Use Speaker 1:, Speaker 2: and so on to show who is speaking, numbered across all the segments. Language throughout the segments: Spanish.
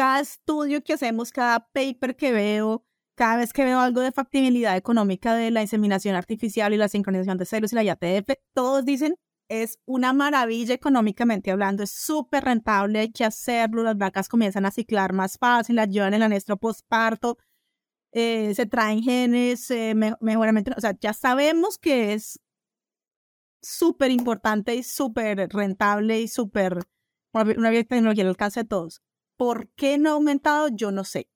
Speaker 1: cada estudio que hacemos, cada paper que veo, cada vez que veo algo de factibilidad económica de la inseminación artificial y la sincronización de celos y la IATF, todos dicen es una maravilla económicamente hablando, es súper rentable, hay que hacerlo, las vacas comienzan a ciclar más fácil, ayudan en el anestro postparto, eh, se traen genes, eh, mejoramiento, o sea, ya sabemos que es súper importante y súper rentable y súper, una tecnología al alcance de todos. ¿Por qué no ha aumentado? Yo no sé.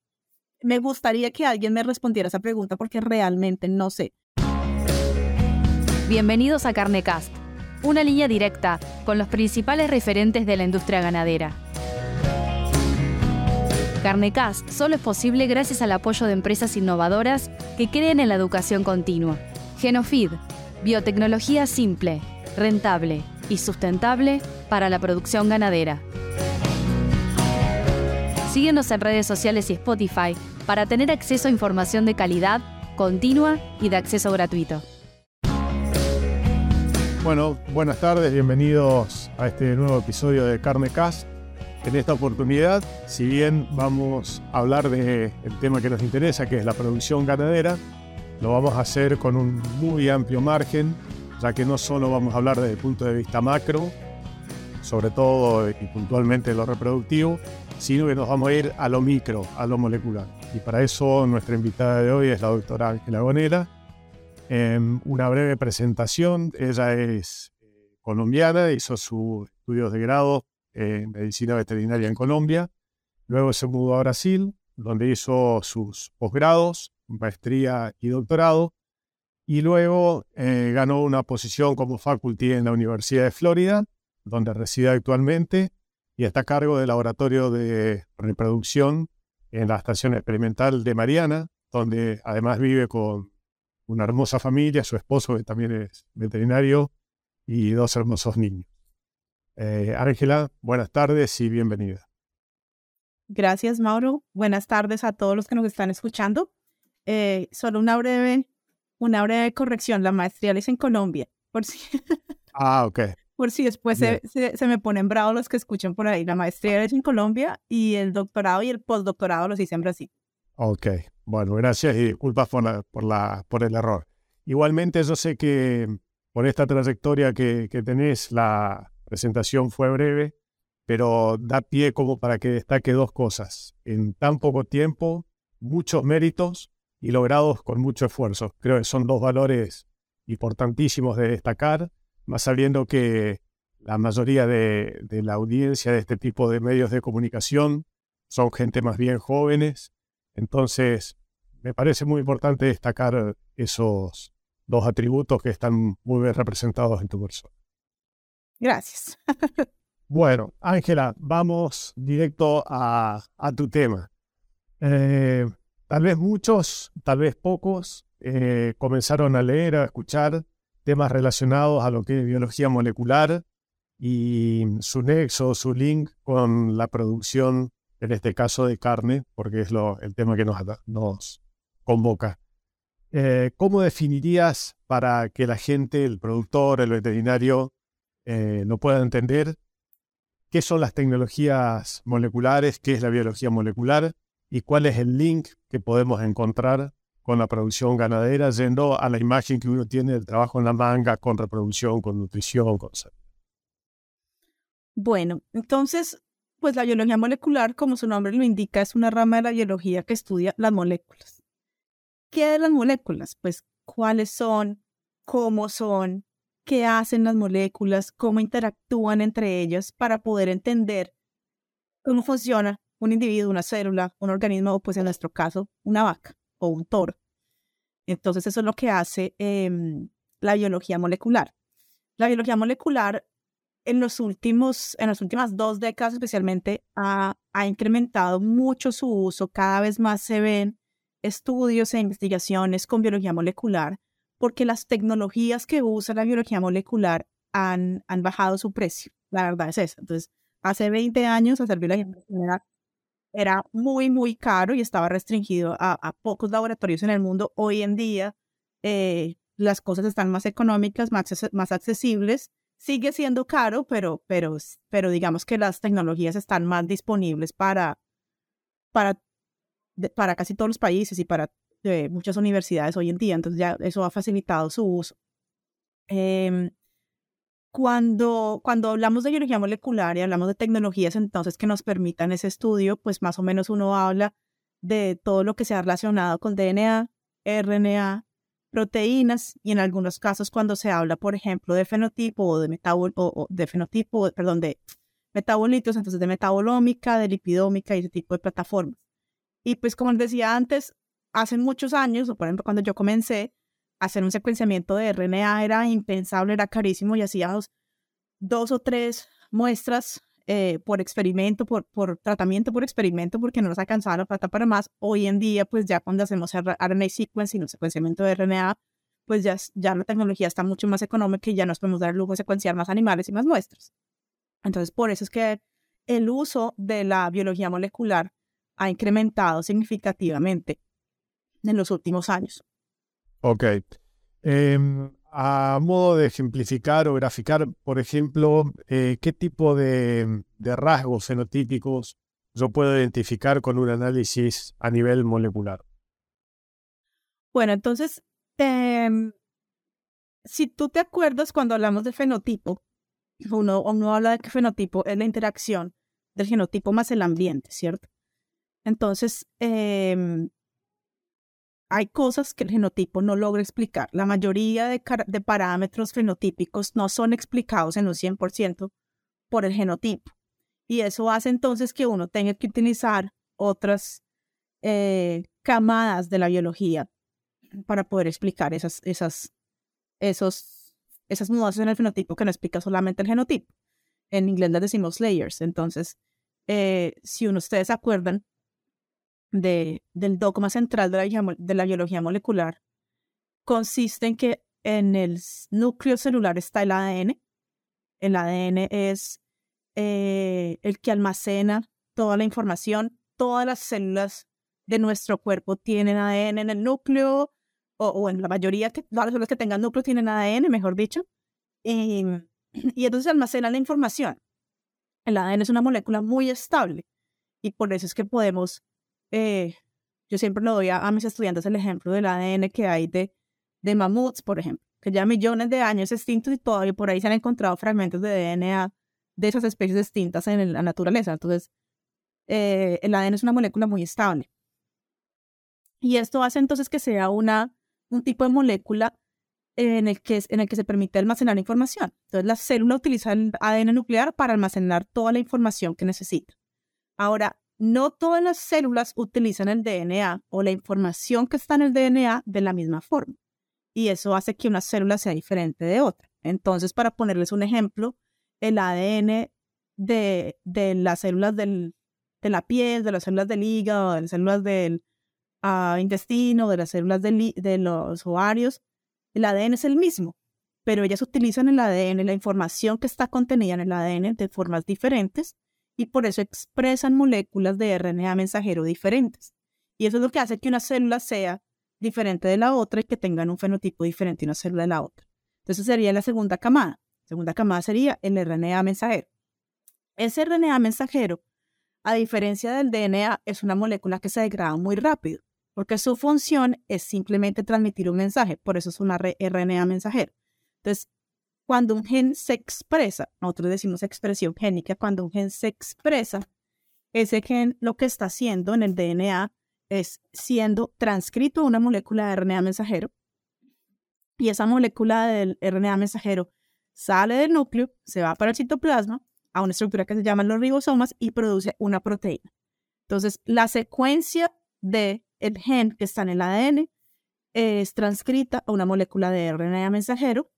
Speaker 1: Me gustaría que alguien me respondiera esa pregunta porque realmente no sé.
Speaker 2: Bienvenidos a Carnecast, una línea directa con los principales referentes de la industria ganadera. Carnecast solo es posible gracias al apoyo de empresas innovadoras que creen en la educación continua. Genofeed, biotecnología simple, rentable y sustentable para la producción ganadera. Síguenos en redes sociales y Spotify para tener acceso a información de calidad, continua y de acceso gratuito.
Speaker 3: Bueno, buenas tardes, bienvenidos a este nuevo episodio de Carne Cast. En esta oportunidad, si bien vamos a hablar del tema que nos interesa, que es la producción ganadera, lo vamos a hacer con un muy amplio margen, ya que no solo vamos a hablar desde el punto de vista macro, sobre todo y puntualmente lo reproductivo, sino que nos vamos a ir a lo micro, a lo molecular. Y para eso nuestra invitada de hoy es la doctora Ángela Gonera. En una breve presentación, ella es eh, colombiana, hizo sus estudios de grado en medicina veterinaria en Colombia, luego se mudó a Brasil, donde hizo sus posgrados, maestría y doctorado, y luego eh, ganó una posición como faculty en la Universidad de Florida, donde reside actualmente, y está a cargo del laboratorio de reproducción en la estación experimental de Mariana, donde además vive con una hermosa familia, su esposo que también es veterinario y dos hermosos niños. Eh, Ángela, buenas tardes y bienvenida.
Speaker 1: Gracias, Mauro. Buenas tardes a todos los que nos están escuchando. Eh, solo una breve, una breve corrección. La maestría es en Colombia, por si.
Speaker 3: ah, ok
Speaker 1: por si después se, se, me ponen bravos los que escuchan por ahí. La maestría es en Colombia y el doctorado y el postdoctorado los hice en Brasil.
Speaker 3: Ok, bueno, gracias y disculpas por, la, por, la, por el error. Igualmente yo sé que por esta trayectoria que, que tenés, la presentación fue breve, pero da pie como para que destaque dos cosas. En tan poco tiempo, muchos méritos y logrados con mucho esfuerzo. Creo que son dos valores importantísimos de destacar más sabiendo que la mayoría de, la audiencia de este tipo de medios de comunicación son gente más bien jóvenes. Entonces, me parece muy importante destacar esos dos atributos que están muy bien representados en tu persona.
Speaker 1: Gracias.
Speaker 3: bueno, Ángela, vamos directo a, tu tema. Eh, tal vez muchos, tal vez pocos, eh, comenzaron a leer, a escuchar temas relacionados a lo que es biología molecular y su nexo, su link con la producción, en este caso de carne, porque es lo, el tema que nos, nos convoca. Eh, ¿Cómo definirías para que la gente, el productor, el veterinario, eh, lo pueda entender? ¿Qué son las tecnologías moleculares? ¿Qué es la biología molecular? ¿Y cuál es el link que podemos encontrar con la producción ganadera, yendo a la imagen que uno tiene del trabajo en la manga, con reproducción, con nutrición, con salud.
Speaker 1: Bueno, entonces, pues la biología molecular, como su nombre lo indica, es una rama de la biología que estudia las moléculas. ¿Qué de las moléculas? Pues cuáles son, cómo son, qué hacen las moléculas, cómo interactúan entre ellas para poder entender cómo funciona un individuo, una célula, un organismo o pues en nuestro caso, una vaca o un toro. Entonces eso es lo que hace em, la biología molecular. La biología molecular en, los últimos, en las últimas dos décadas especialmente ha, ha incrementado mucho su uso. Cada vez más se ven estudios e investigaciones con biología molecular porque las tecnologías que usa la biología molecular han, han bajado su precio. La verdad es eso. Entonces, hace 20 años hacer biología molecular era muy, muy caro y estaba restringido a, pocos laboratorios en el mundo. Hoy en día eh, las cosas están más económicas, más, más accesibles. Sigue siendo caro, pero, pero, pero digamos que las tecnologías están más disponibles para, para, para casi todos los países y para eh, muchas universidades hoy en día. Entonces ya eso ha facilitado su uso. Em, cuando, cuando hablamos de biología molecular y hablamos de tecnologías entonces que nos permitan ese estudio, pues más o menos uno habla de todo lo que se ha relacionado con DNA, RNA, proteínas y en algunos casos cuando se habla, por ejemplo, de fenotipo o de metabol o, de fenotipo, perdón, de metabolitos, entonces de metabolómica, de lipidómica y ese tipo de plataformas. Y pues como les decía antes, hace muchos años, o por ejemplo cuando yo comencé, hacer un secuenciamiento de RNA era impensable, era carísimo y hacíamos dos o tres muestras eh, por experimento, por, tratamiento por experimento, porque no nos alcanzaba la plata para más. Hoy en día, pues ya cuando hacemos RNA sequencing o secuenciamiento de RNA, pues ya, ya la tecnología está mucho más económica y ya nos podemos dar el lujo de secuenciar más animales y más muestras. Entonces, por eso es que el uso de la biología molecular ha incrementado significativamente en los últimos años.
Speaker 3: Ok. Em, a modo de ejemplificar o graficar, por ejemplo, eh, ¿qué tipo de, rasgos fenotípicos yo puedo identificar con un análisis a nivel molecular?
Speaker 1: Bueno, entonces, em, si tú te acuerdas cuando hablamos de fenotipo, uno, uno habla de que fenotipo es la interacción del genotipo más el ambiente, ¿cierto? Entonces, eh, hay cosas que el genotipo no logra explicar. La mayoría de, parámetros fenotípicos no son explicados en un 100% por el genotipo. Y eso hace entonces que uno tenga que utilizar otras eh, camadas de la biología para poder explicar esas, esas, esos, esas mudanzas en el fenotipo que no explica solamente el genotipo. En inglés las decimos layers. Entonces, eh, si uno, ustedes acuerdan, de, del dogma central de la, biología molecular consiste en que en el núcleo celular está el ADN. El ADN es eh, el que almacena toda la información. Todas las células de nuestro cuerpo tienen ADN en el núcleo, o, en la mayoría, que, todas las células que tengan núcleo tienen ADN, mejor dicho. Y, y entonces almacena la información. El ADN es una molécula muy estable y por eso es que podemos eh, yo siempre lo doy a, mis estudiantes el ejemplo del ADN que hay de, de mamuts, por ejemplo, que ya millones de años extintos y todavía por ahí se han encontrado fragmentos de DNA de esas especies extintas en la naturaleza. Entonces, eh, el ADN es una molécula muy estable. Y esto hace entonces que sea una, un tipo de molécula en el, que, en el que se permite almacenar información. Entonces, la célula utiliza el ADN nuclear para almacenar toda la información que necesita. Ahora, no todas las células utilizan el DNA o la información que está en el DNA de la misma forma. Y eso hace que una célula sea diferente de otra. Entonces, para ponerles un ejemplo, el ADN de, de las células del, de la piel, de las células del hígado, de las células del uh, intestino, de las células de los ovarios, el ADN es el mismo, pero ellas utilizan el ADN, la información que está contenida en el ADN de formas diferentes y por eso expresan moléculas de RNA mensajero diferentes. Y eso es lo que hace que una célula sea diferente de la otra y que tengan un fenotipo diferente una célula de la otra. Entonces sería la segunda camada. La segunda camada sería el RNA mensajero. Ese RNA mensajero, a diferencia del DNA, es una molécula que se degrada muy rápido, porque su función es simplemente transmitir un mensaje, por eso es una RNA mensajero. Entonces, cuando un gen se expresa, nosotros decimos expresión génica, cuando un gen se expresa, ese gen lo que está haciendo en el DNA es siendo transcrito a una molécula de RNA mensajero y esa molécula del RNA mensajero sale del núcleo, se va para el citoplasma, a una estructura que se llama los ribosomas y produce una proteína. Entonces, la secuencia del el gen que está en el ADN es transcrita a una molécula de RNA mensajero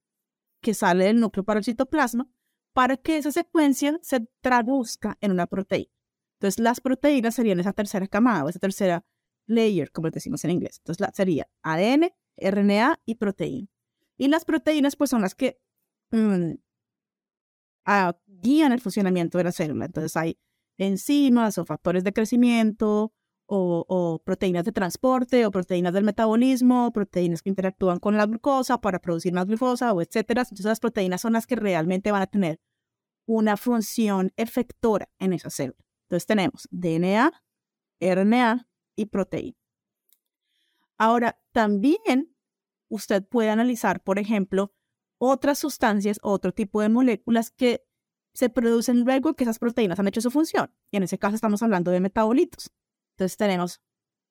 Speaker 1: que sale del núcleo para el citoplasma para que esa secuencia se traduzca en una proteína. Entonces, las proteínas serían esa tercera camada o esa tercera layer, como decimos en inglés. Entonces, la, sería ADN, RNA y proteína. Y las proteínas, pues, son las que mm, ah, guían el funcionamiento de la célula. Entonces, hay enzimas o factores de crecimiento, o, proteínas de transporte o proteínas del metabolismo, proteínas que interactúan con la glucosa para producir más glucosa o etcétera. Entonces las proteínas son las que realmente van a tener una función efectora en esa célula. Entonces tenemos DNA, RNA y proteína. Ahora, también usted puede analizar, por ejemplo, otras sustancias, otro tipo de moléculas que se producen luego que esas proteínas han hecho su función. Y en ese caso estamos hablando de metabolitos. Entonces tenemos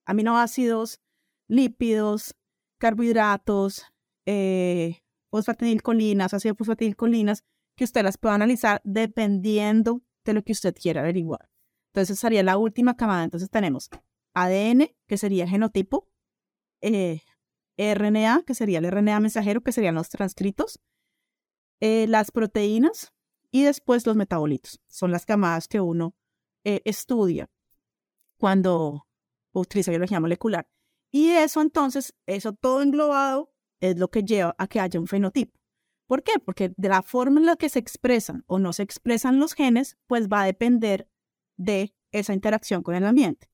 Speaker 1: aminoácidos, lípidos, carbohidratos, eh, fosfatidilcolinas, ácido fosfatidilcolinas, que usted las puede analizar dependiendo de lo que usted quiera averiguar. Entonces sería la última camada. Entonces tenemos ADN, que sería genotipo, eh, RNA, que sería el RNA mensajero, que serían los transcritos, eh, las proteínas y después los metabolitos. Son las camadas que uno eh, estudia cuando utiliza biología molecular. Y eso entonces, eso todo englobado es lo que lleva a que haya un fenotipo. ¿Por qué? Porque de la forma en la que se expresan o no se expresan los genes, pues va a depender de esa interacción con el ambiente.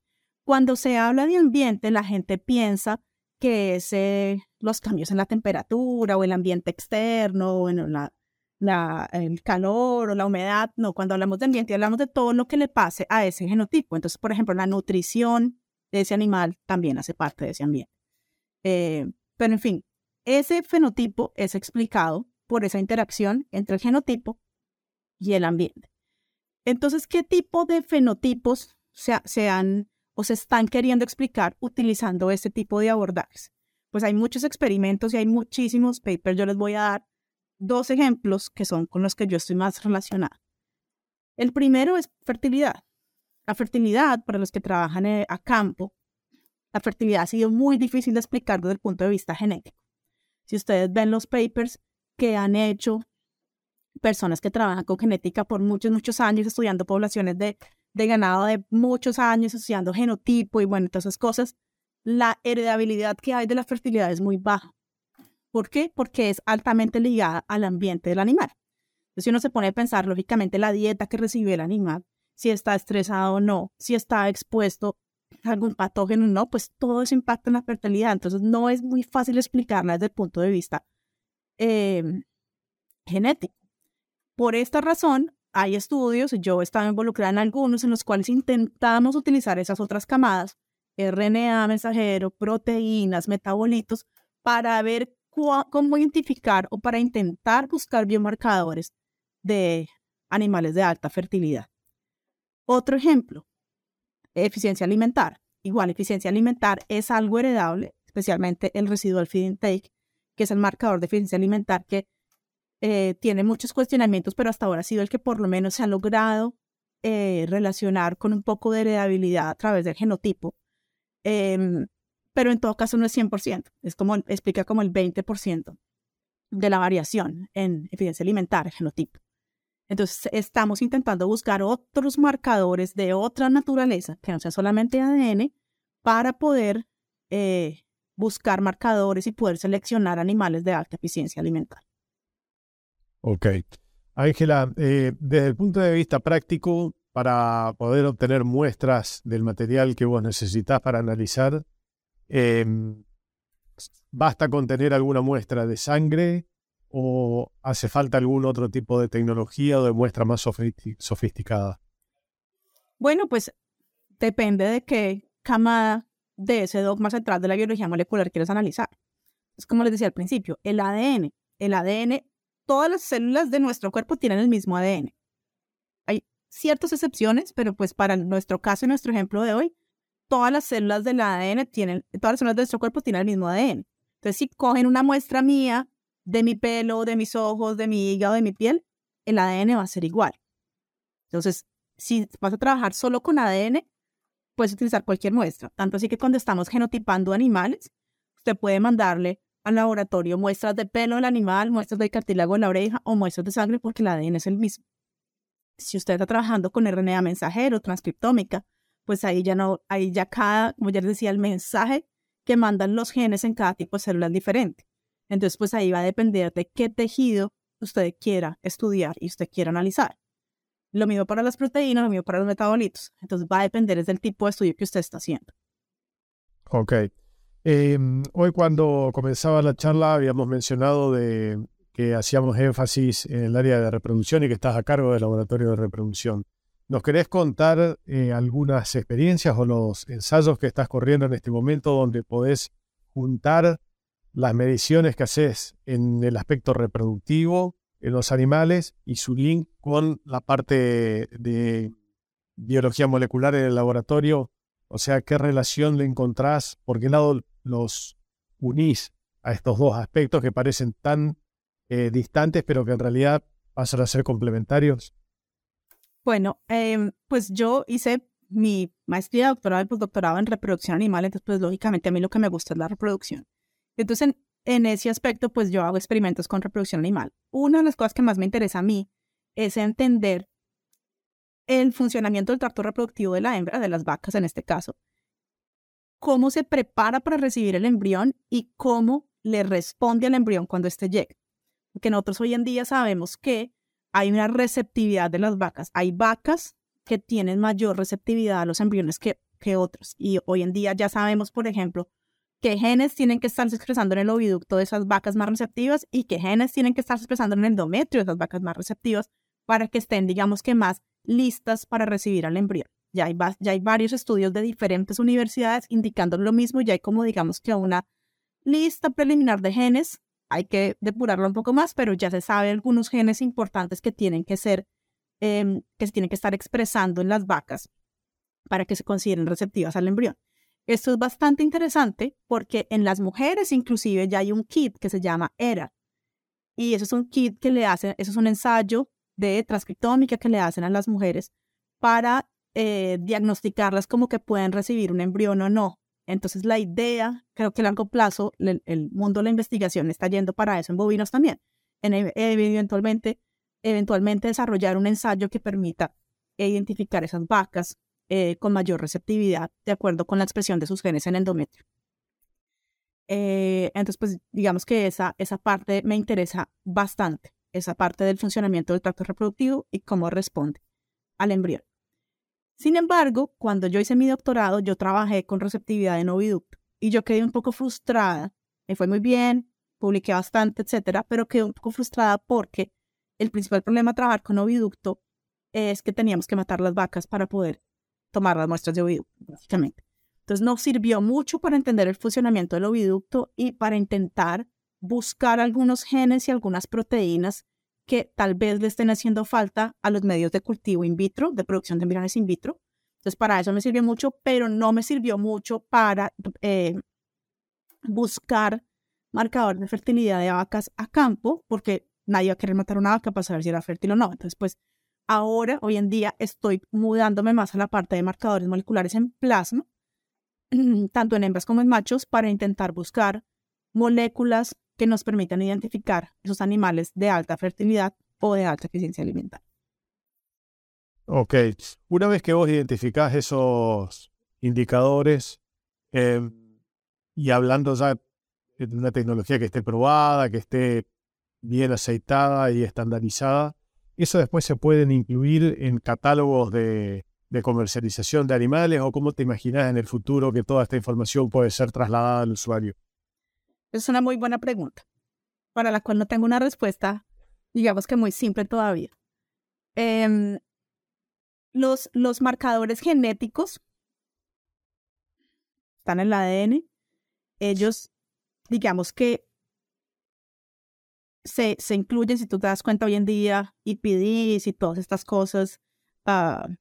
Speaker 1: Cuando se habla de ambiente, la gente piensa que es eh, los cambios en la temperatura o el ambiente externo, o la, el calor o la humedad. No, cuando hablamos de ambiente hablamos de todo lo que le pase a ese genotipo. Entonces, por ejemplo, la nutrición de ese animal también hace parte de ese ambiente. Eh, pero en fin, ese fenotipo es explicado por esa interacción entre el genotipo y el ambiente. Entonces, ¿qué tipo de fenotipos se, se han o se están queriendo explicar utilizando este tipo de abordajes. Pues hay muchos experimentos y hay muchísimos papers. Yo les voy a dar dos ejemplos que son con los que yo estoy más relacionada. El primero es fertilidad. La fertilidad, para los que trabajan eh, a campo, la fertilidad ha sido muy difícil de explicar desde el punto de vista genético. Si ustedes ven los papers que han hecho personas que trabajan con genética por muchos, muchos años estudiando poblaciones de de ganado de muchos años estudiando genotipo y bueno, todas esas cosas, la heredabilidad que hay de la fertilidad es muy baja. ¿Por qué? Porque es altamente ligada al ambiente del animal. Entonces, si uno se pone a pensar, lógicamente, la dieta que recibe el animal, si está estresado o no, si está expuesto a algún patógeno o no, pues todo eso impacta en la fertilidad. Entonces, no es muy fácil explicarla desde el punto de vista em, genético. Por esta razón, hay estudios, yo estaba involucrada en algunos en los cuales intentamos utilizar esas otras camadas, RNA mensajero, proteínas, metabolitos, para ver cómo identificar o para intentar buscar biomarcadores de animales de alta fertilidad. Otro ejemplo, eficiencia alimentar. Igual, eficiencia alimentar es algo heredable, especialmente el residual feed intake, que es el marcador de eficiencia alimentar que eh, tiene muchos cuestionamientos, pero hasta ahora ha sido el que por lo menos se ha logrado eh, relacionar con un poco de heredabilidad a través del genotipo. Em, pero en todo caso no es 100%, es como, explica como el 20% de la variación en eficiencia alimentaria, genotipo. Entonces estamos intentando buscar otros marcadores de otra naturaleza, que no sea solamente ADN, para poder eh, buscar marcadores y poder seleccionar animales de alta eficiencia alimentaria.
Speaker 3: Ok. Ángela, eh, desde el punto de vista práctico, para poder obtener muestras del material que vos necesitas para analizar, em, ¿basta con tener alguna muestra de sangre o hace falta algún otro tipo de tecnología o de muestra más sofisticada?
Speaker 1: Bueno, pues depende de qué camada de ese dogma central de la biología molecular quieres analizar. Es como les decía al principio, el ADN. El ADN todas las células de nuestro cuerpo tienen el mismo ADN. Hay ciertas excepciones, pero pues para nuestro caso y nuestro ejemplo de hoy, todas las células del ADN tienen, todas las células de nuestro cuerpo tienen el mismo ADN. Entonces, si cogen una muestra mía de mi pelo, de mis ojos, de mi hígado, de mi piel, el ADN va a ser igual. Entonces, si vas a trabajar solo con ADN, puedes utilizar cualquier muestra. Tanto así que cuando estamos genotipando animales, usted puede mandarle al laboratorio muestras de pelo del animal, muestras de cartílago en la oreja o muestras de sangre porque el ADN es el mismo. Si usted está trabajando con RNA mensajero, transcriptómica, pues ahí ya no, ahí ya cada, como ya les decía, el mensaje que mandan los genes en cada tipo de célula es diferente. Entonces, pues ahí va a depender de qué tejido usted quiera estudiar y usted quiera analizar. Lo mismo para las proteínas, lo mismo para los metabolitos. Entonces va a depender del tipo de estudio que usted está haciendo.
Speaker 3: Ok. Em, hoy cuando comenzaba la charla habíamos mencionado de que hacíamos énfasis en el área de reproducción y que estás a cargo del laboratorio de reproducción. ¿Nos querés contar eh, algunas experiencias o los ensayos que estás corriendo en este momento donde podés juntar las mediciones que haces en el aspecto reproductivo en los animales y su link con la parte de biología molecular en el laboratorio? O sea, ¿qué relación le encontrás? ¿Por qué lado los unís a estos dos aspectos que parecen tan eh, distantes, pero que en realidad pasan a ser complementarios?
Speaker 1: Bueno, em, pues yo hice mi maestría, doctorado y postdoctorado en reproducción animal, entonces pues lógicamente a mí lo que me gusta es la reproducción. Entonces en, ese aspecto pues yo hago experimentos con reproducción animal. Una de las cosas que más me interesa a mí es entender el funcionamiento del tracto reproductivo de la hembra, de las vacas en este caso, cómo se prepara para recibir el embrión y cómo le responde al embrión cuando éste llegue. Porque nosotros hoy en día sabemos que hay una receptividad de las vacas. Hay vacas que tienen mayor receptividad a los embriones que, otros. Y hoy en día ya sabemos, por ejemplo, qué genes tienen que estarse expresando en el oviducto de esas vacas más receptivas y qué genes tienen que estarse expresando en el endometrio de esas vacas más receptivas para que estén, digamos que más listas para recibir al embrión. Ya hay, ya hay varios estudios de diferentes universidades indicando lo mismo, ya hay como digamos que una lista preliminar de genes hay que depurarlo un poco más, pero ya se sabe algunos genes importantes que tienen que ser, em, que se tienen que estar expresando en las vacas para que se consideren receptivas al embrión. Esto es bastante interesante porque en las mujeres inclusive ya hay un kit que se llama ERA. Y eso es un kit que le hacen, eso es un ensayo de transcriptómica que le hacen a las mujeres para eh, diagnosticarlas como que pueden recibir un embrión o no. Entonces la idea, creo que a largo plazo, el, mundo de la investigación está yendo para eso en bovinos también, en eventualmente, eventualmente desarrollar un ensayo que permita identificar esas vacas eh, con mayor receptividad de acuerdo con la expresión de sus genes en endometrio. Eh, entonces, pues digamos que esa, esa parte me interesa bastante, esa parte del funcionamiento del tracto reproductivo y cómo responde al embrión. Sin embargo, cuando yo hice mi doctorado, yo trabajé con receptividad en oviducto y yo quedé un poco frustrada. Me fue muy bien, publiqué bastante, etcétera, pero quedé un poco frustrada porque el principal problema de trabajar con oviducto es que teníamos que matar las vacas para poder tomar las muestras de oviducto, básicamente. Entonces, no sirvió mucho para entender el funcionamiento del oviducto y para intentar buscar algunos genes y algunas proteínas que tal vez le estén haciendo falta a los medios de cultivo in vitro, de producción de embriones in vitro. Entonces, para eso me sirvió mucho, pero no me sirvió mucho para eh, buscar marcadores de fertilidad de vacas a campo, porque nadie va a querer matar una vaca para saber si era fértil o no. Entonces, pues ahora, hoy en día, estoy mudándome más a la parte de marcadores moleculares en plasma, tanto en hembras como en machos, para intentar buscar moléculas que nos permitan identificar esos animales de alta fertilidad o de alta eficiencia alimentaria.
Speaker 3: Ok, una vez que vos identificás esos indicadores em, y hablando ya de una tecnología que esté probada, que esté bien aceitada y estandarizada, eso después se pueden incluir en catálogos de, de comercialización de animales o cómo te imaginas en el futuro que toda esta información puede ser trasladada al usuario.
Speaker 1: Es una muy buena pregunta, para la cual no tengo una respuesta, digamos que muy simple todavía. Em, los, los marcadores genéticos están en el ADN. Ellos, digamos que se, se, incluyen, si tú te das cuenta hoy en día, IPDs y todas estas cosas. Uh,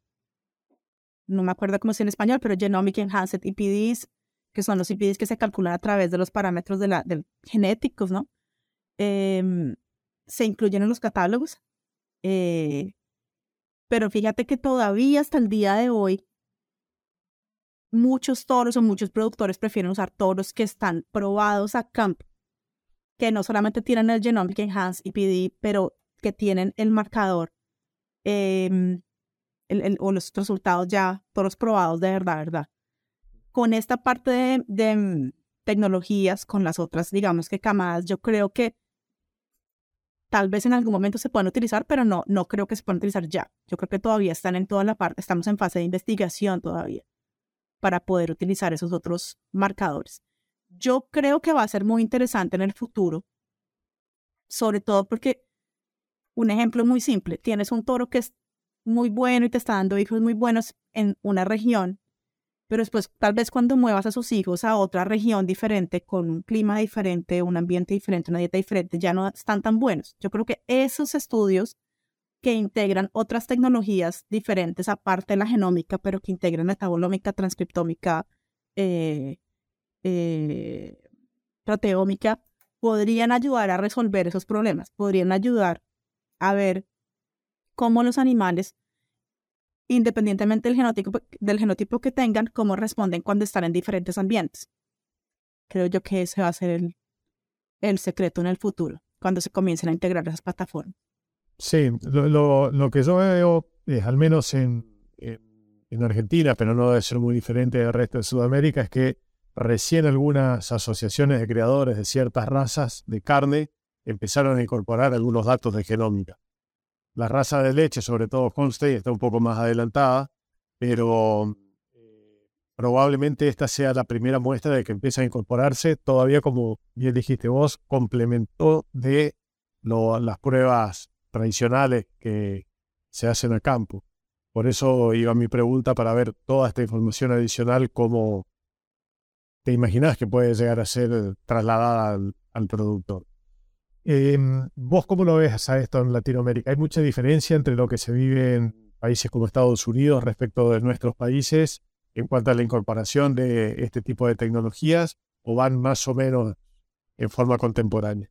Speaker 1: no me acuerdo cómo es en español, pero Genomic Enhanced IPDs que son los IPDs que se calculan a través de los parámetros de la, genéticos, ¿no? Em, se incluyen en los catálogos. Eh, pero fíjate que todavía hasta el día de hoy, muchos toros o muchos productores prefieren usar toros que están probados a campo, que no solamente tienen el Genomic Enhanced IPD, pero que tienen el marcador em, o los resultados ya, todos probados de verdad, verdad con esta parte de, mm, tecnologías, con las otras, digamos que camadas, yo creo que tal vez en algún momento se puedan utilizar, pero no, no creo que se puedan utilizar ya. Yo creo que todavía están en toda la parte, estamos en fase de investigación todavía para poder utilizar esos otros marcadores. Yo creo que va a ser muy interesante en el futuro, sobre todo porque un ejemplo muy simple, tienes un toro que es muy bueno y te está dando hijos muy buenos en una región, pero después tal vez cuando muevas a sus hijos a otra región diferente, con un clima diferente, un ambiente diferente, una dieta diferente, ya no están tan buenos. Yo creo que esos estudios que integran otras tecnologías diferentes aparte de la genómica, pero que integran metabolómica, transcriptómica, eh, eh, proteómica, podrían ayudar a resolver esos problemas, podrían ayudar a ver cómo los animales independientemente del genotipo, que tengan, cómo responden cuando están en diferentes ambientes. Creo yo que ese va a ser el, secreto en el futuro, cuando se comiencen a integrar esas plataformas.
Speaker 3: Sí, lo, lo, que yo veo, es, al menos en, en, Argentina, pero no debe ser muy diferente del resto de Sudamérica, es que recién algunas asociaciones de creadores de ciertas razas de carne empezaron a incorporar algunos datos de genómica. La raza de leche, sobre todo Holstein, está un poco más adelantada, pero eh, probablemente esta sea la primera muestra de que empieza a incorporarse, todavía como bien dijiste vos, complementó de las pruebas tradicionales que se hacen a campo. Por eso iba mi pregunta para ver toda esta información adicional, cómo te imaginas que puede llegar a ser trasladada al productor. Em, ¿Vos cómo lo ves a esto en Latinoamérica? ¿Hay mucha diferencia entre lo que se vive en países como Estados Unidos respecto de nuestros países en cuanto a la incorporación de este tipo de tecnologías o van más o menos en forma contemporánea?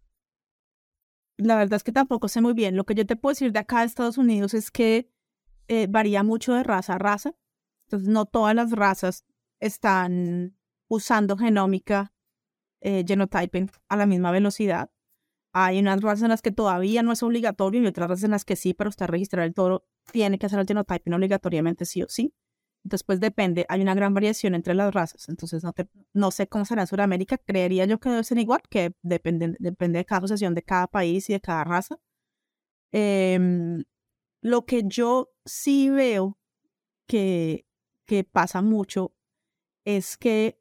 Speaker 1: La verdad es que tampoco sé muy bien. Lo que yo te puedo decir de acá de Estados Unidos es que eh, varía mucho de raza a raza. Entonces, no todas las razas están usando genómica, eh, genotyping a la misma velocidad. Hay unas razas en las que todavía no es obligatorio y otras razas en las que sí, pero usted registrar el toro tiene que hacer el genotyping obligatoriamente sí o sí. Entonces, pues depende, hay una gran variación entre las razas. Entonces, no, no sé cómo será en Sudamérica. Creería yo que debe ser igual, que depende, depende de cada asociación de cada país y de cada raza. Em, lo que yo sí veo que pasa mucho es que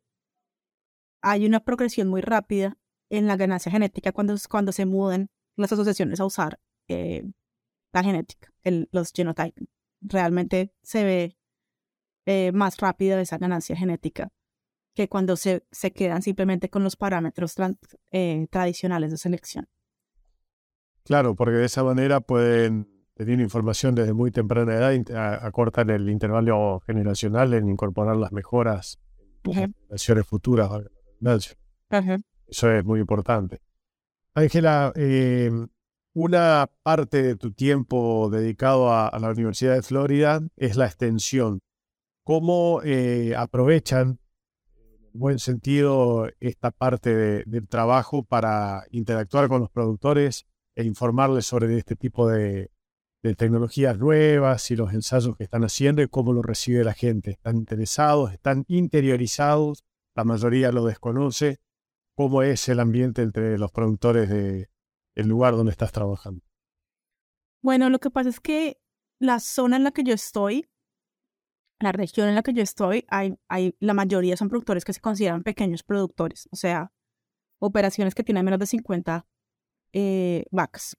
Speaker 1: hay una progresión muy rápida en la ganancia genética cuando, cuando se muden las asociaciones a usar eh, la genética, el, los genotyping. Realmente se ve eh, más rápida esa ganancia genética que cuando se, se quedan simplemente con los parámetros eh, tradicionales de selección.
Speaker 3: Claro, porque de esa manera pueden tener información desde muy temprana edad, acortar el intervalo generacional en incorporar las mejoras en generaciones futuras. Eso es muy importante. Ángela, em, una parte de tu tiempo dedicado a, la Universidad de Florida es la extensión. ¿Cómo eh, aprovechan, en buen sentido, esta parte del trabajo para interactuar con los productores e informarles sobre este tipo de, de tecnologías nuevas y los ensayos que están haciendo y cómo lo recibe la gente? ¿Están interesados? ¿Están interiorizados? La mayoría lo desconoce cómo es el ambiente entre los productores del lugar donde estás trabajando.
Speaker 1: Bueno, lo que pasa es que la zona en la que yo estoy, la región en la que yo estoy, hay, hay, la mayoría son productores que se consideran pequeños productores, o sea, operaciones que tienen menos de 50 eh, vacas.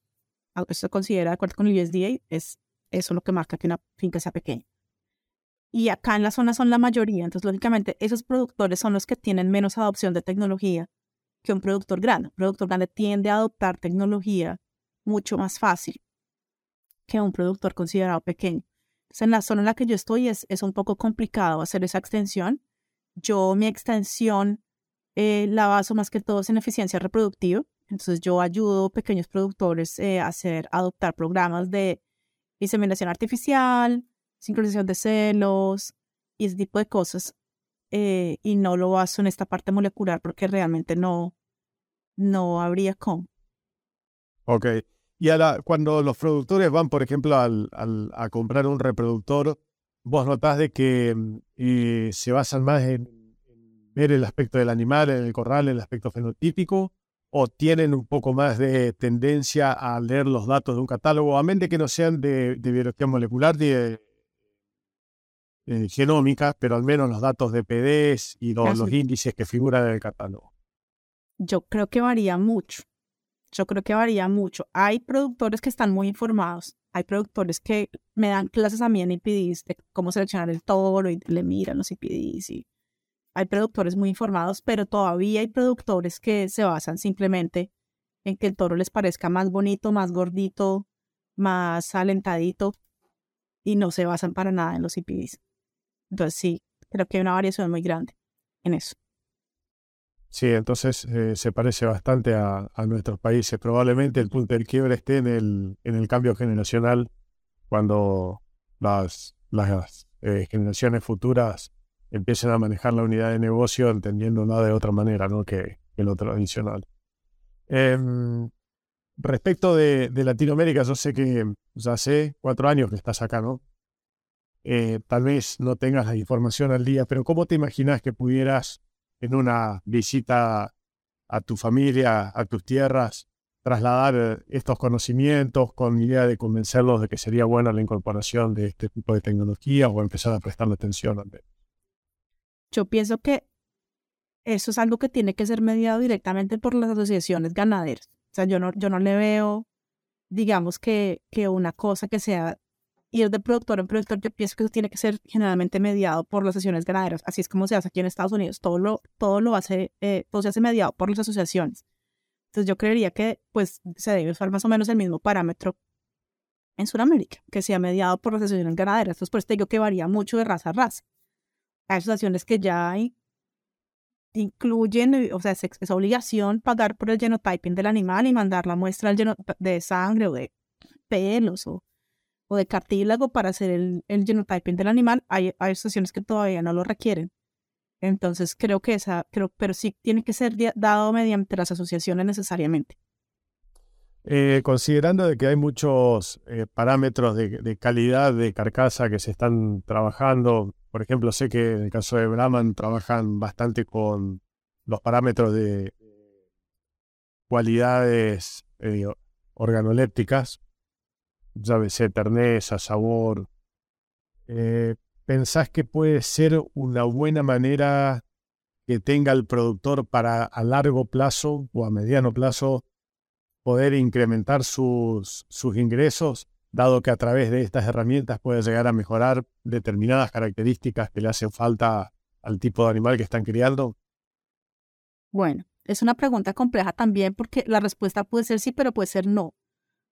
Speaker 1: Eso se considera, de acuerdo con el USDA, es eso lo que marca que una finca sea pequeña. Y acá en la zona son la mayoría, entonces lógicamente esos productores son los que tienen menos adopción de tecnología que un productor grande. Un productor grande tiende a adoptar tecnología mucho más fácil que un productor considerado pequeño. Entonces, en la zona en la que yo estoy es, es un poco complicado hacer esa extensión. Yo mi extensión eh, la baso más que todo en eficiencia reproductiva. Entonces yo ayudo a pequeños productores eh, a hacer, adoptar programas de inseminación artificial, sincronización de celos y ese tipo de cosas eh, y no lo baso en esta parte molecular porque realmente no, no habría cómo.
Speaker 3: Ok. Y cuando los productores van, por ejemplo, al, a comprar un reproductor, vos notás de que eh, se basan más en, ver el aspecto del animal en el corral, el aspecto fenotípico, o tienen un poco más de tendencia a leer los datos de un catálogo, a menos de que no sean de, de biología molecular, de eh, genómica, pero al menos los datos de PDs y los, índices que figuran en el catálogo.
Speaker 1: Yo creo que varía mucho. Yo creo que varía mucho. Hay productores que están muy informados. Hay productores que me dan clases a mí en IPDs de cómo seleccionar el toro y le miran los IPDs. Y hay productores muy informados, pero todavía hay productores que se basan simplemente en que el toro les parezca más bonito, más gordito, más alentadito y no se basan para nada en los IPDs. Entonces sí, creo que hay una variación muy grande en eso.
Speaker 3: Sí, entonces eh, se parece bastante a, nuestros países. Probablemente el punto del quiebre esté en el, en el cambio generacional cuando las, las eh, generaciones futuras empiecen a manejar la unidad de negocio entendiéndola de otra manera ¿no? que, que lo tradicional. Em, respecto de, de, Latinoamérica, yo sé que ya hace cuatro años que estás acá, ¿no? Eh, tal vez no tengas la información al día, pero ¿cómo te imaginas que pudieras en una visita a tu familia, a tus tierras, trasladar estos conocimientos con idea de convencerlos de que sería buena la incorporación de este tipo de tecnología o empezar a prestarle atención al
Speaker 1: Yo pienso que eso es algo que tiene que ser mediado directamente por las asociaciones ganaderas. O sea, yo no, yo no le veo, digamos, que, que una cosa que sea ir de productor en productor, yo pienso que eso tiene que ser generalmente mediado por las asociaciones ganaderas. Así es como se hace aquí en Estados Unidos. Todo lo, todo lo hace, eh, todo se hace mediado por las asociaciones. Entonces yo creería que pues se debe usar más o menos el mismo parámetro en Sudamérica, que sea mediado por las asociaciones ganaderas. Entonces por eso te digo que varía mucho de raza a raza. Hay asociaciones que ya hay, incluyen, o sea, es, obligación pagar por el genotyping del animal y mandar la muestra de sangre o de pelos o o de cartílago para hacer el, el genotyping del animal, hay, hay estaciones que todavía no lo requieren. Entonces creo que esa, creo, pero sí tiene que ser dado mediante las asociaciones necesariamente.
Speaker 3: Eh, considerando de que hay muchos eh, parámetros de, calidad de carcasa que se están trabajando, por ejemplo, sé que en el caso de Brahman trabajan bastante con los parámetros de cualidades eh, organolépticas, llámese terneza, sabor, eh, ¿pensás que puede ser una buena manera que tenga el productor para a largo plazo o a mediano plazo poder incrementar sus, sus ingresos, dado que a través de estas herramientas puede llegar a mejorar determinadas características que le hacen falta al tipo de animal que están criando?
Speaker 1: Bueno, es una pregunta compleja también porque la respuesta puede ser sí, pero puede ser no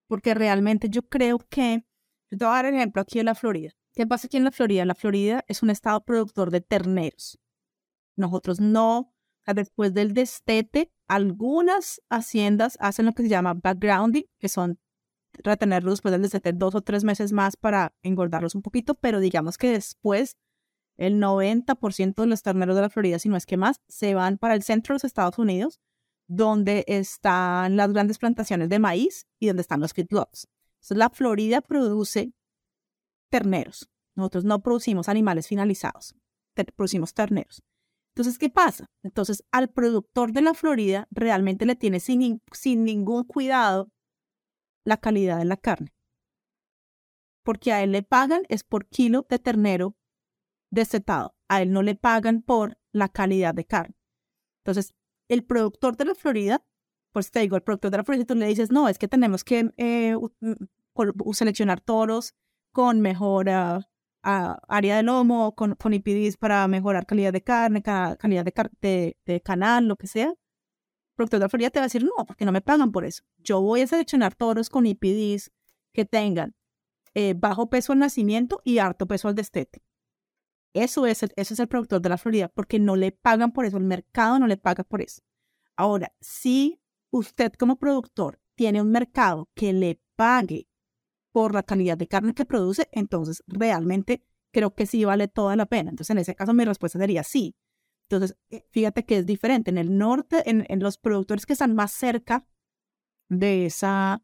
Speaker 1: porque realmente yo creo que, yo te voy a dar el ejemplo aquí en la Florida. ¿Qué pasa aquí en la Florida? La Florida es un estado productor de terneros. Nosotros no, después del destete, algunas haciendas hacen lo que se llama backgrounding, que son retenerlos después del destete dos o tres meses más para engordarlos un poquito, pero digamos que después el 90% de los terneros de la Florida, si no es que más, se van para el centro de los Estados Unidos donde están las grandes plantaciones de maíz y donde están los feedlots. Entonces, la Florida produce terneros. Nosotros no producimos animales finalizados, producimos terneros. Entonces, ¿qué pasa? Entonces, al productor de la Florida realmente le tiene sin, sin ningún cuidado la calidad de la carne. Porque a él le pagan es por kilo de ternero destetado. A él no le pagan por la calidad de carne. Entonces, el productor de la Florida, pues te digo, el productor de la Florida, tú le dices, no, es que tenemos que eh, seleccionar toros con mejor ah, ah, área de lomo, con, con IPDs para mejorar calidad de carne, calidad de, canal, lo que sea. El productor de la Florida te va a decir, no, porque no me pagan por eso. Yo voy a seleccionar toros con IPDs que tengan eh, bajo peso al nacimiento y alto peso al destete. Eso es, el, eso es el productor de la Florida, porque no le pagan por eso, el mercado no le paga por eso. Ahora, si usted como productor tiene un mercado que le pague por la calidad de carne que produce, entonces realmente creo que sí vale toda la pena. Entonces, en ese caso, mi respuesta sería sí. Entonces, eh, fíjate que es diferente. En el norte, en, los productores que están más cerca de esa,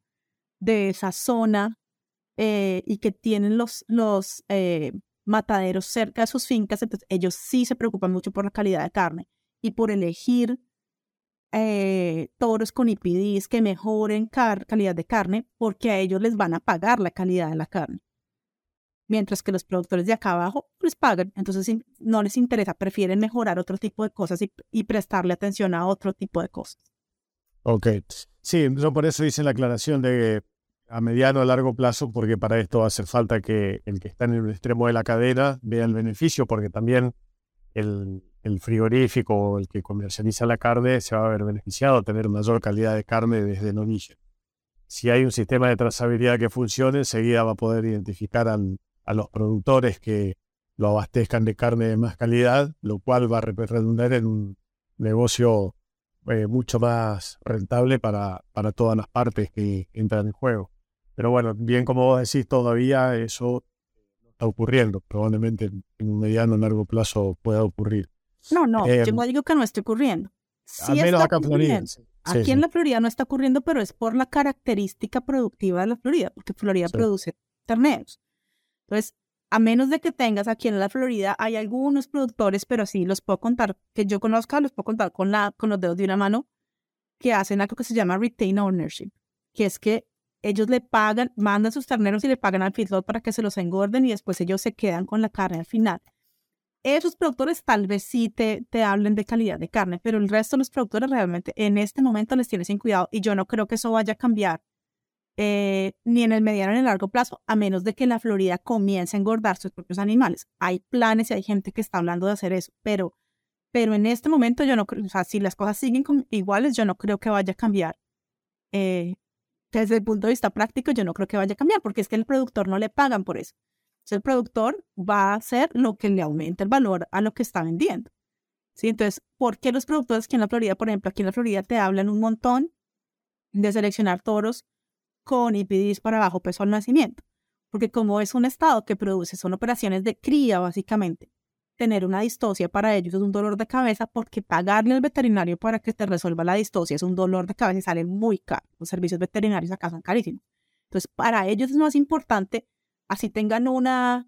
Speaker 1: de esa zona eh, y que tienen los, los eh, mataderos cerca de sus fincas, entonces ellos sí se preocupan mucho por la calidad de carne y por elegir eh, toros con IPDs que mejoren calidad de carne porque a ellos les van a pagar la calidad de la carne. Mientras que los productores de acá abajo les pagan, entonces no les interesa, prefieren mejorar otro tipo de cosas y, prestarle atención a otro tipo de cosas.
Speaker 3: Ok. Sí, yo por eso hice la aclaración de a mediano a largo plazo, porque para esto hace falta que el que está en el extremo de la cadena vea el beneficio, porque también el, el frigorífico o el que comercializa la carne se va a ver beneficiado, tener mayor calidad de carne desde el origen. Si hay un sistema de trazabilidad que funcione, enseguida va a poder identificar a los productores que lo abastezcan de carne de más calidad, lo cual va a redundar en un negocio eh, mucho más rentable para, para todas las partes que entran en juego. Pero bueno, bien como vos decís, todavía eso no está ocurriendo. Probablemente en un mediano o largo plazo pueda ocurrir.
Speaker 1: No, no, yo no em, digo que no esté ocurriendo.
Speaker 3: al menos acá en Florida.
Speaker 1: Aquí en la Florida no está ocurriendo, pero es por la característica productiva de la Florida, porque Florida produce terneros. Entonces, a menos de que tengas aquí en la Florida, hay algunos productores, pero sí los puedo contar, que yo conozca, los puedo contar con, la, con los dedos de una mano, que hacen algo que se llama retain ownership, que es que ellos le pagan, mandan sus terneros y le pagan al feedlot para que se los engorden y después ellos se quedan con la carne al final. Esos productores tal vez sí te, te hablen de calidad de carne, pero el resto de los productores realmente en este momento les tienen sin cuidado y yo no creo que eso vaya a cambiar eh, ni en el mediano ni en el largo plazo, a menos de que la Florida comience a engordar sus propios animales. Hay planes y hay gente que está hablando de hacer eso, pero, pero en este momento yo no creo, o sea, si las cosas siguen iguales, yo no creo que vaya a cambiar. Eh, desde el punto de vista práctico, yo no creo que vaya a cambiar, porque es que el productor no le pagan por eso el productor va a hacer lo que le aumente el valor a lo que está vendiendo. ¿Sí? Entonces, ¿por qué los productores aquí en la Florida, por ejemplo, aquí en la Florida te hablan un montón de seleccionar toros con IPDs para bajo peso al nacimiento? Porque como es un estado que produce, son operaciones de cría básicamente, tener una distosia para ellos es un dolor de cabeza porque pagarle al veterinario para que te resuelva la distosia es un dolor de cabeza y sale muy caro. Los servicios veterinarios acá son carísimos. Entonces, para ellos es más importante así tengan una,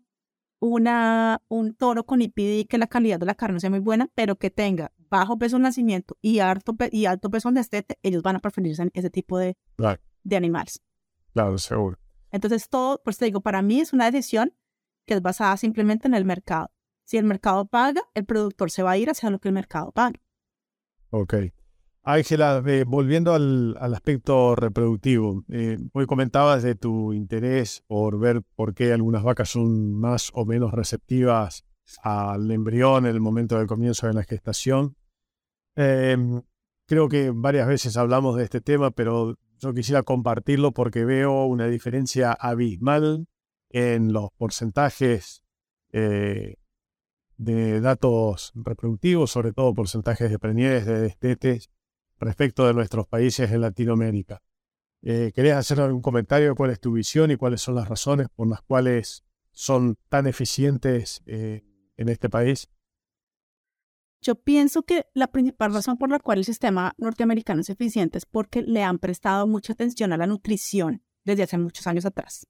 Speaker 1: una, un toro con IPD que la calidad de la carne sea muy buena, pero que tenga bajo peso de nacimiento y alto, y alto peso de estete, ellos van a preferir ese tipo de, de animales.
Speaker 3: Claro, seguro.
Speaker 1: Entonces, todo, pues te digo, para mí es una decisión que es basada simplemente en el mercado. Si el mercado paga, el productor se va a ir hacia lo que el mercado paga.
Speaker 3: Ok. Ángela, eh, volviendo al, aspecto reproductivo, eh, hoy comentabas de tu interés por ver por qué algunas vacas son más o menos receptivas al embrión en el momento del comienzo de la gestación. Em, creo que varias veces hablamos de este tema, pero yo quisiera compartirlo porque veo una diferencia abismal en los porcentajes eh, de datos reproductivos, sobre todo porcentajes de preñez, de destetes, respecto de nuestros países en Latinoamérica. Eh, ¿Querías hacer algún comentario cuál es tu visión y cuáles son las razones por las cuales son tan eficientes eh, en este país?
Speaker 1: Yo pienso que la principal razón por la cual el sistema norteamericano es eficiente es porque le han prestado mucha atención a la nutrición desde hace muchos años atrás.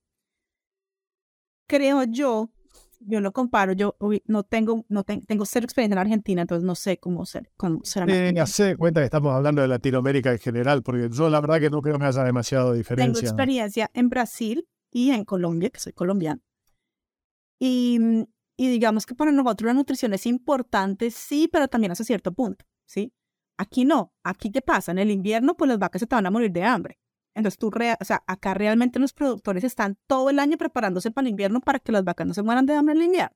Speaker 1: Creo yo yo lo comparo, yo no tengo, no tengo cero experiencia en Argentina, entonces no sé cómo ser. Cómo ser
Speaker 3: eh, cuenta que estamos hablando de Latinoamérica en general, porque yo la verdad que no creo que haya demasiado diferencia.
Speaker 1: Tengo experiencia en Brasil y en Colombia, que soy colombiano. Y, y digamos que para nosotros la nutrición es importante, sí, pero también hasta cierto punto, ¿sí? Aquí no. Aquí, ¿qué pasa? En el invierno, pues las vacas se te van a morir de hambre. Entonces tú, o sea, acá realmente los productores están todo el año preparándose para el invierno para que las vacas no se mueran de hambre en invierno.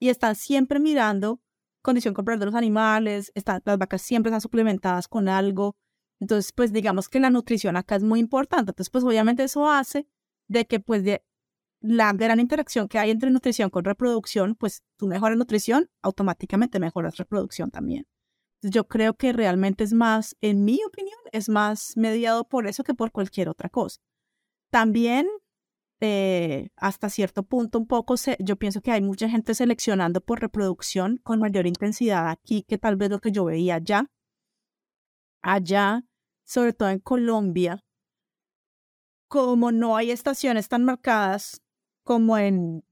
Speaker 1: Y están siempre mirando condición corporal de los animales, están, las vacas siempre están suplementadas con algo. Entonces, pues digamos que la nutrición acá es muy importante. Entonces, pues obviamente eso hace de que pues de la gran interacción que hay entre nutrición con reproducción, pues tú mejoras nutrición, automáticamente mejoras reproducción también. Yo creo que realmente es más, en mi opinión, es más mediado por eso que por cualquier otra cosa. También, eh, hasta cierto punto, un poco, yo pienso que hay mucha gente seleccionando por reproducción con mayor intensidad aquí que tal vez lo que yo veía allá. Allá, sobre todo en Colombia, como no hay estaciones tan marcadas como en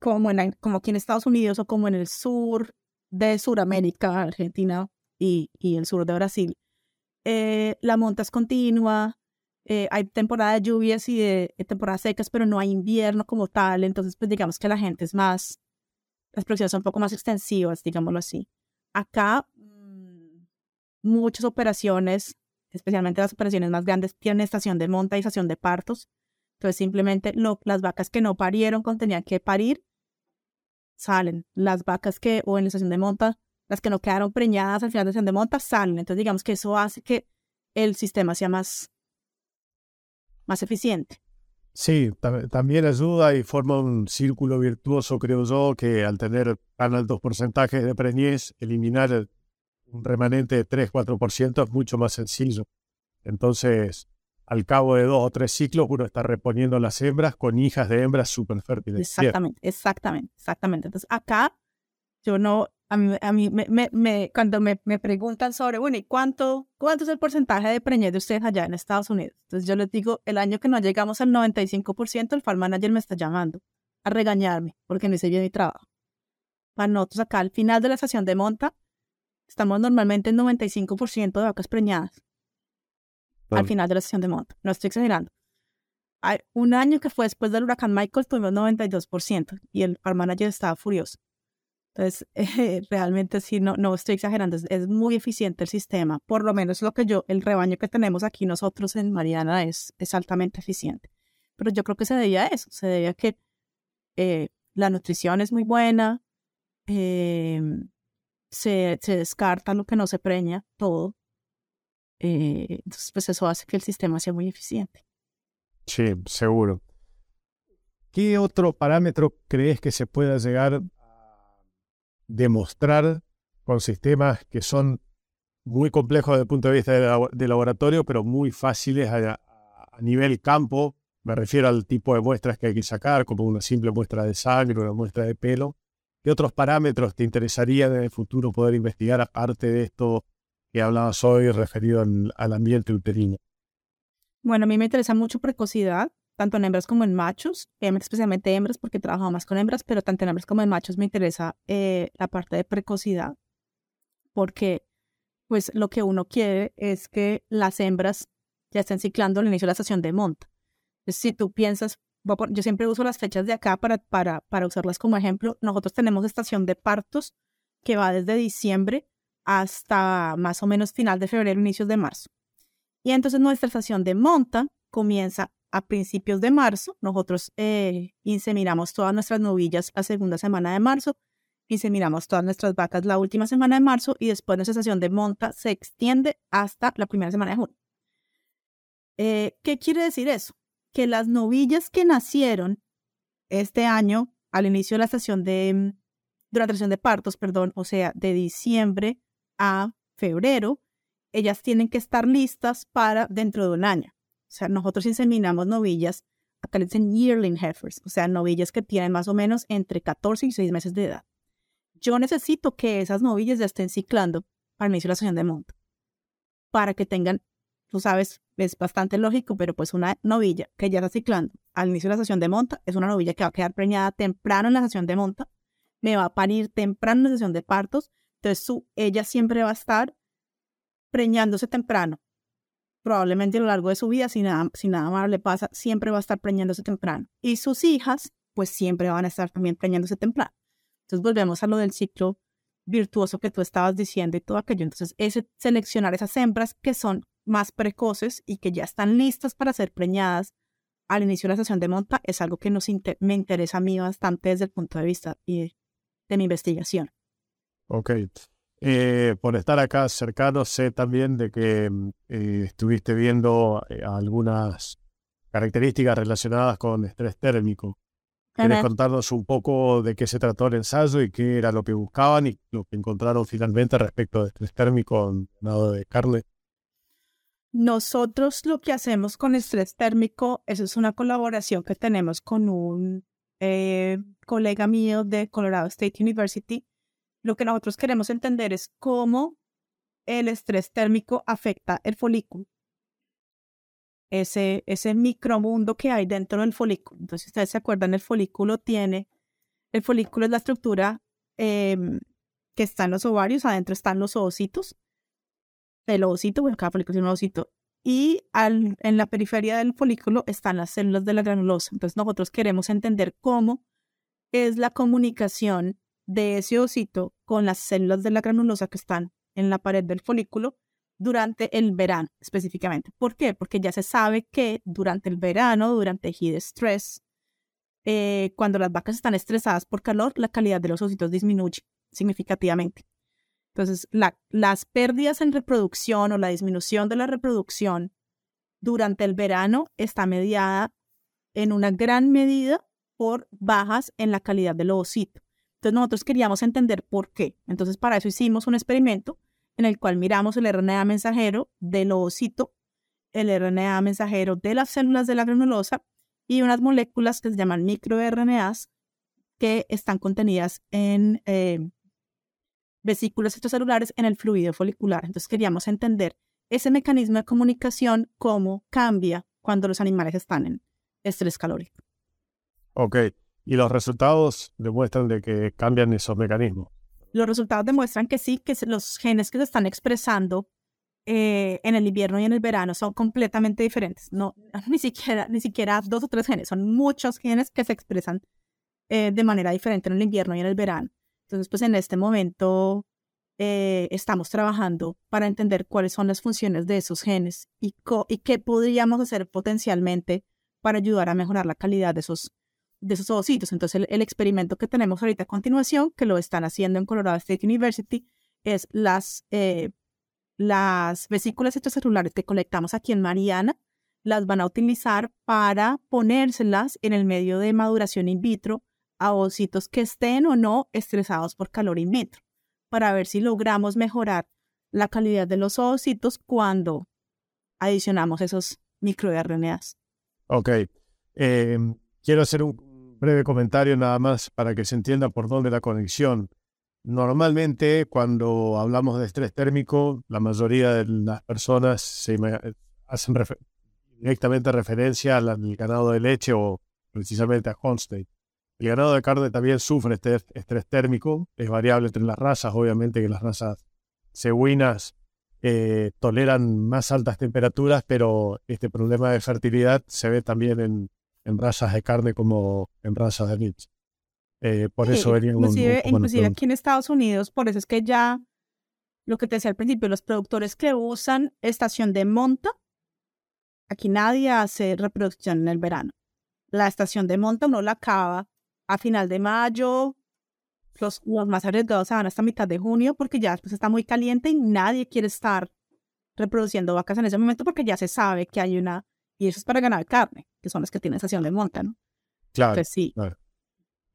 Speaker 1: como, en, como aquí en Estados Unidos o como en el sur de Sudamérica, Argentina y, y, el sur de Brasil, eh, la monta es continua, eh, hay temporada de lluvias y de, temporadas secas, pero no hay invierno como tal, entonces pues digamos que la gente es más, las producciones son un poco más extensivas, digámoslo así. Acá, mm, muchas operaciones especialmente las operaciones más grandes, tienen estación de monta y estación de partos. Entonces, simplemente las vacas que no parieron cuando tenían que parir, salen. Las vacas que, o en la estación de monta, las que no quedaron preñadas al final de la estación de monta, salen. Entonces, digamos que eso hace que el sistema sea más, más eficiente.
Speaker 3: Sí, también ayuda y forma un círculo virtuoso, creo yo, que al tener tan altos porcentajes de preñez, eliminar un remanente de 3-4% es mucho más sencillo. Entonces, al cabo de dos o tres ciclos, uno está reponiendo las hembras con hijas de hembras súper fértiles.
Speaker 1: Exactamente, exactamente, exactamente. Entonces, acá yo no, a mí, a mí me, me, cuando me, me, preguntan sobre, bueno, ¿y cuánto, cuánto es el porcentaje de preñez de ustedes allá en Estados Unidos? Entonces yo les digo, el año que no llegamos al 95%, el farm manager me está llamando a regañarme porque no hice bien mi trabajo. Para nosotros acá, al final de la estación de monta, estamos normalmente en 95% de vacas preñadas. Al final de la estación de monta. No estoy exagerando. Hay un año que fue después del huracán Michael, tuvimos 92% y el farm manager estaba furioso. Entonces, eh, realmente sí, no, no estoy exagerando, es, muy eficiente el sistema, por lo menos lo que yo, el rebaño que tenemos aquí nosotros en Mariana es, es altamente eficiente. Pero yo creo que se debía a eso, se debía a que eh, la nutrición es muy buena, em, se, se, descarta lo que no se preña, todo. Eh, entonces, pues eso hace que el sistema sea muy eficiente.
Speaker 3: Sí, seguro. ¿Qué otro parámetro crees que se pueda llegar demostrar con sistemas que son muy complejos desde el punto de vista de, laboratorio, pero muy fáciles a, nivel campo. Me refiero al tipo de muestras que hay que sacar, como una simple muestra de sangre, una muestra de pelo. ¿Qué otros parámetros te interesaría en el futuro poder investigar aparte de esto que hablabas hoy referido al, al ambiente uterino?
Speaker 1: Bueno, a mí me interesa mucho precocidad tanto en hembras como en machos, especialmente hembras porque he trabajado más con hembras, pero tanto en hembras como en machos me interesa eh, la parte de precocidad, porque pues lo que uno quiere es que las hembras ya estén ciclando al inicio de la estación de monta. Si tú piensas, yo siempre uso las fechas de acá para, para, para usarlas como ejemplo, nosotros tenemos estación de partos que va desde diciembre hasta más o menos final de febrero, inicios de marzo. Y entonces nuestra estación de monta comienza a principios de marzo. Nosotros eh, inseminamos todas nuestras novillas la segunda semana de marzo, inseminamos todas nuestras vacas la última semana de marzo y después nuestra sesión de monta se extiende hasta la primera semana de junio. Eh, ¿Qué quiere decir eso? Que las novillas que nacieron este año al inicio de la estación de, durante la sesión de partos, perdón, o sea, de diciembre a febrero, ellas tienen que estar listas para dentro de un año. O sea, nosotros inseminamos novillas, acá le dicen yearling heifers, o sea, novillas que tienen más o menos entre 14 y 6 meses de edad. Yo necesito que esas novillas ya estén ciclando el inicio de la sesión de monta, para que tengan, tú sabes, es bastante lógico, pero pues una novilla que ya está ciclando al inicio de la sesión de monta es una novilla que va a quedar preñada temprano en la sesión de monta, me va a parir temprano en la sesión de partos, entonces ella siempre va a estar preñándose temprano probablemente a lo largo de su vida, si nada, nada malo le pasa, siempre va a estar preñándose temprano. Y sus hijas, pues siempre van a estar también preñándose temprano. Entonces volvemos a lo del ciclo virtuoso que tú estabas diciendo y todo aquello. Entonces, ese, seleccionar esas hembras que son más precoces y que ya están listas para ser preñadas al inicio de la sesión de monta es algo que nos me interesa a mí bastante desde el punto de vista de, de mi investigación.
Speaker 3: Ok. Eh, por estar acá cercano, sé también de que mm, eh, estuviste viendo eh, algunas características relacionadas con estrés térmico. ¿Quieres contarnos un poco de qué se trató el ensayo y qué era lo que buscaban y lo que encontraron finalmente respecto de estrés térmico en ganado de carne?
Speaker 1: Nosotros lo que hacemos con estrés térmico, eso es una colaboración que tenemos con un colega mío de Colorado State University, lo que nosotros queremos entender es cómo el estrés térmico afecta el folículo. Ese, ese micromundo que hay dentro del folículo. Entonces, ustedes se acuerdan, el folículo tiene, el folículo es la estructura em, que está en los ovarios, adentro están los ovocitos, el ovocito, bueno, cada folículo tiene un ovocito, y al, en la periferia del folículo están las células de la granulosa. Entonces, nosotros queremos entender cómo es la comunicación de ese ovocito con las células de la granulosa que están en la pared del folículo durante el verano específicamente. ¿Por qué? Porque ya se sabe que durante el verano, durante heat stress, eh, cuando las vacas están estresadas por calor, la calidad de los ositos disminuye significativamente. Entonces, las pérdidas en reproducción o la disminución de la reproducción durante el verano está mediada en una gran medida por bajas en la calidad del ovocito. Entonces, nosotros queríamos entender por qué. Entonces, para eso hicimos un experimento en el cual miramos el RNA mensajero del ovocito, el RNA mensajero de las células de la granulosa y unas moléculas que se llaman microRNAs que están contenidas en eh, vesículas extracelulares en el fluido folicular. Entonces queríamos entender ese mecanismo de comunicación, cómo cambia cuando los animales están en estrés calórico.
Speaker 3: Ok, y los resultados demuestran de que cambian esos mecanismos.
Speaker 1: Los resultados demuestran que sí, que los genes que se están expresando eh, en el invierno y en el verano son completamente diferentes. No, ni siquiera, ni siquiera dos o tres genes, son muchos genes que se expresan eh, de manera diferente en el invierno y en el verano. Entonces, pues en este momento eh, estamos trabajando para entender cuáles son las funciones de esos genes y, y qué podríamos hacer potencialmente para ayudar a mejorar la calidad de esos, de esos ovocitos. Entonces, el, experimento que tenemos ahorita a continuación, que lo están haciendo en Colorado State University, es las, eh, las vesículas extracelulares que colectamos aquí en Mariana, las van a utilizar para ponérselas en el medio de maduración in vitro a ovocitos que estén o no estresados por calor in vitro, para ver si logramos mejorar la calidad de los ovocitos cuando adicionamos esos microRNAs.
Speaker 3: Ok. Eh, quiero hacer un breve comentario nada más para que se entienda por dónde la conexión. Normalmente, cuando hablamos de estrés térmico, la mayoría de las personas se hacen directamente referencia al, ganado de leche o precisamente a Holstein. El ganado de carne también sufre este estrés térmico, es variable entre las razas, obviamente que las razas cebuinas eh, toleran más altas temperaturas, pero este problema de fertilidad se ve también en, en razas de carne como en razas de leche. Eh, por eso venían
Speaker 1: inclusive, inclusive aquí en Estados Unidos, por eso es que ya lo que te decía al principio, los productores que usan estación de monta, aquí nadie hace reproducción en el verano. La estación de monta uno la acaba a final de mayo, los, más arriesgados se van hasta mitad de junio porque ya después está muy caliente y nadie quiere estar reproduciendo vacas en ese momento porque ya se sabe que hay una, y eso es para ganar carne, que son las que tienen estación de monta, ¿no?
Speaker 3: Claro. sí.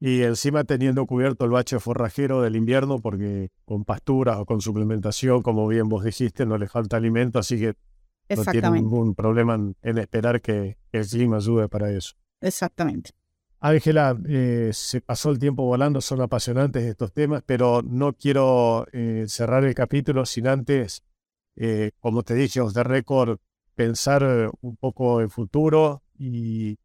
Speaker 3: Y encima teniendo cubierto el bache forrajero del invierno porque con pasturas o con suplementación, como bien vos dijiste, no le falta alimento, así que no tiene ningún problema en esperar que el clima ayude para eso.
Speaker 1: Exactamente.
Speaker 3: Ángela, eh, se pasó el tiempo volando, son apasionantes estos temas, pero no quiero eh, cerrar el capítulo sin antes, eh, como te dije, os de récord, pensar un poco en futuro y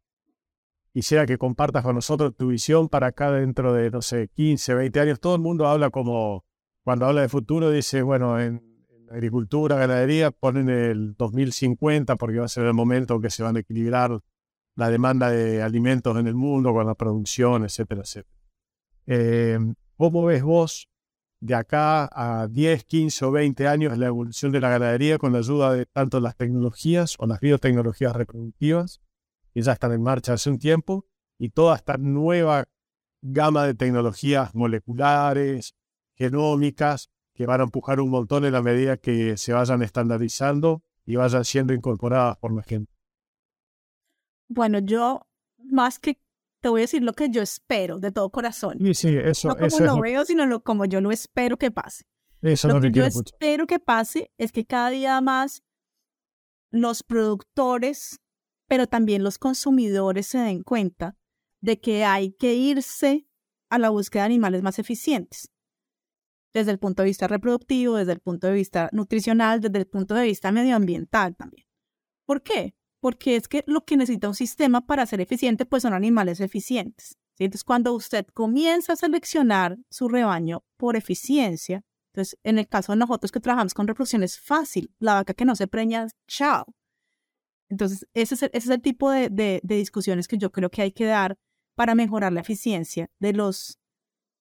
Speaker 3: quisiera que compartas con nosotros tu visión para acá dentro de, no sé, 15, 20 años. Todo el mundo habla como, cuando habla de futuro, dice, bueno, en, agricultura, ganadería, ponen el 2050 porque va a ser el momento en que se van a equilibrar la demanda de alimentos en el mundo, con la producción, etcétera, etcétera. Eh, ¿Cómo ves vos de acá a 10, 15 o 20 años la evolución de la ganadería con la ayuda de tanto las tecnologías o las biotecnologías reproductivas, que ya están en marcha hace un tiempo, y toda esta nueva gama de tecnologías moleculares, genómicas, que van a empujar un montón en la medida que se vayan estandarizando y vayan siendo incorporadas por la gente?
Speaker 1: Bueno, yo más que te voy a decir lo que yo espero de todo corazón.
Speaker 3: Sí, sí, eso,
Speaker 1: no como lo veo, sino como yo lo espero que pase.
Speaker 3: Eso lo que yo
Speaker 1: espero que pase es que cada día más los productores, pero también los consumidores se den cuenta de que hay que irse a la búsqueda de animales más eficientes, desde el punto de vista reproductivo, desde el punto de vista nutricional, desde el punto de vista medioambiental también. ¿Por qué? Porque es que lo que necesita un sistema para ser eficiente, pues son animales eficientes. Entonces, cuando usted comienza a seleccionar su rebaño por eficiencia, entonces, en el caso de nosotros que trabajamos con reproducción es fácil, la vaca que no se preña, chao. Entonces, ese es el, tipo de, discusiones que yo creo que hay que dar para mejorar la eficiencia de los,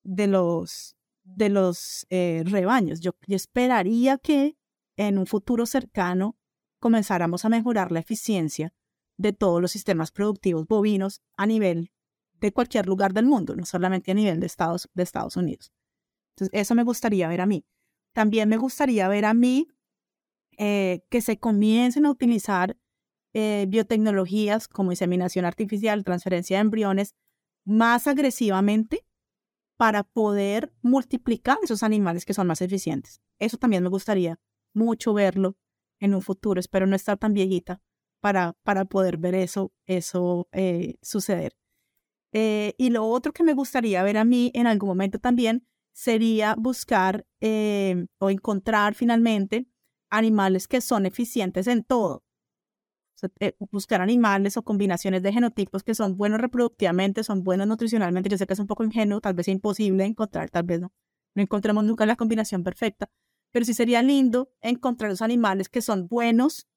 Speaker 1: de los, de los eh, rebaños. Yo, yo esperaría que en un futuro cercano comenzáramos a mejorar la eficiencia de todos los sistemas productivos bovinos a nivel de cualquier lugar del mundo, no solamente a nivel de Estados, de Estados Unidos. Entonces, eso me gustaría ver a mí. También me gustaría ver a mí eh, que se comiencen a utilizar eh, biotecnologías como inseminación artificial, transferencia de embriones, más agresivamente para poder multiplicar esos animales que son más eficientes. Eso también me gustaría mucho verlo en un futuro. Espero no estar tan viejita para, para poder ver eso, eso eh, suceder. Eh, y lo otro que me gustaría ver a mí en algún momento también sería buscar eh, o encontrar finalmente animales que son eficientes en todo. buscar animales o combinaciones de genotipos que son buenos reproductivamente, son buenos nutricionalmente. Yo sé que es un poco ingenuo, tal vez imposible encontrar, tal vez no. No encontremos nunca la combinación perfecta, pero sí sería lindo encontrar los animales que son buenos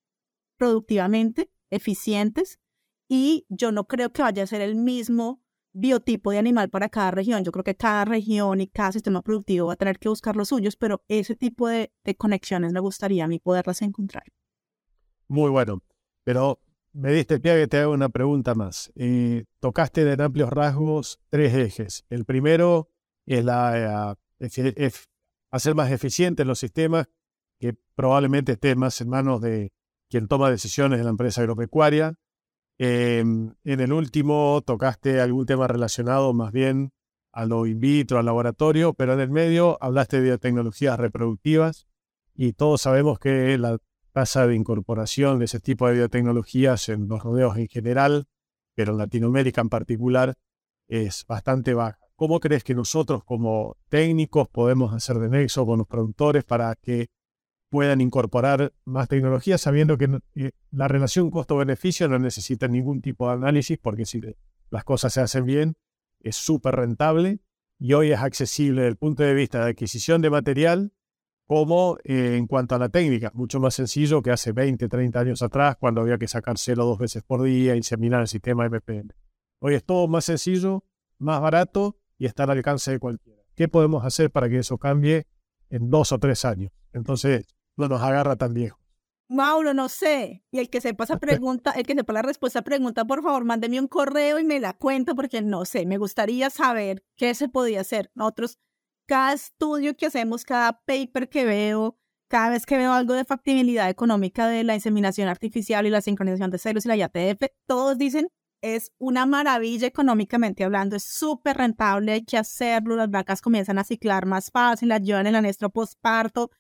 Speaker 1: productivamente, eficientes, y yo no creo que vaya a ser el mismo biotipo de animal para cada región. Yo creo que cada región y cada sistema productivo va a tener que buscar los suyos, pero ese tipo de, conexiones me gustaría a mí poderlas encontrar.
Speaker 3: Muy bueno, pero me diste pie que te hago una pregunta más. Eh, tocaste en amplios rasgos tres ejes. El primero es la eh, hacer más eficientes los sistemas, que probablemente esté más en manos de quien toma decisiones en la empresa agropecuaria. Em, en el último tocaste algún tema relacionado más bien a lo in vitro, al laboratorio, pero en el medio hablaste de biotecnologías reproductivas y todos sabemos que la tasa de incorporación de ese tipo de biotecnologías en los rodeos en general, pero en Latinoamérica en particular, es bastante baja. ¿Cómo crees que nosotros como técnicos podemos hacer de nexo con los productores para que puedan incorporar más tecnología sabiendo que eh, la relación costo-beneficio no necesita ningún tipo de análisis porque si las cosas se hacen bien es súper rentable y hoy es accesible desde el punto de vista de adquisición de material como eh, en cuanto a la técnica, mucho más sencillo que hace 20, 30 años atrás cuando había que sacar celo dos veces por día, inseminar el sistema MPM. Hoy es todo más sencillo, más barato y está al alcance de cualquiera. ¿Qué podemos hacer para que eso cambie en dos o tres años? Entonces, no nos agarra tan viejo.
Speaker 1: Mauro, no sé. Y el que sepa esa pregunta, el que sepa la respuesta a pregunta, por favor, mándeme un correo y me la cuento porque no sé, me gustaría saber qué se podía hacer. Nosotros, cada estudio que hacemos, cada paper que veo, cada vez que veo algo de factibilidad económica de la inseminación artificial y la sincronización de celos y la IATF, todos dicen es una maravilla económicamente hablando, es súper rentable, hay que hacerlo, las vacas comienzan a ciclar más fácil, ayudan en el anestro postparto,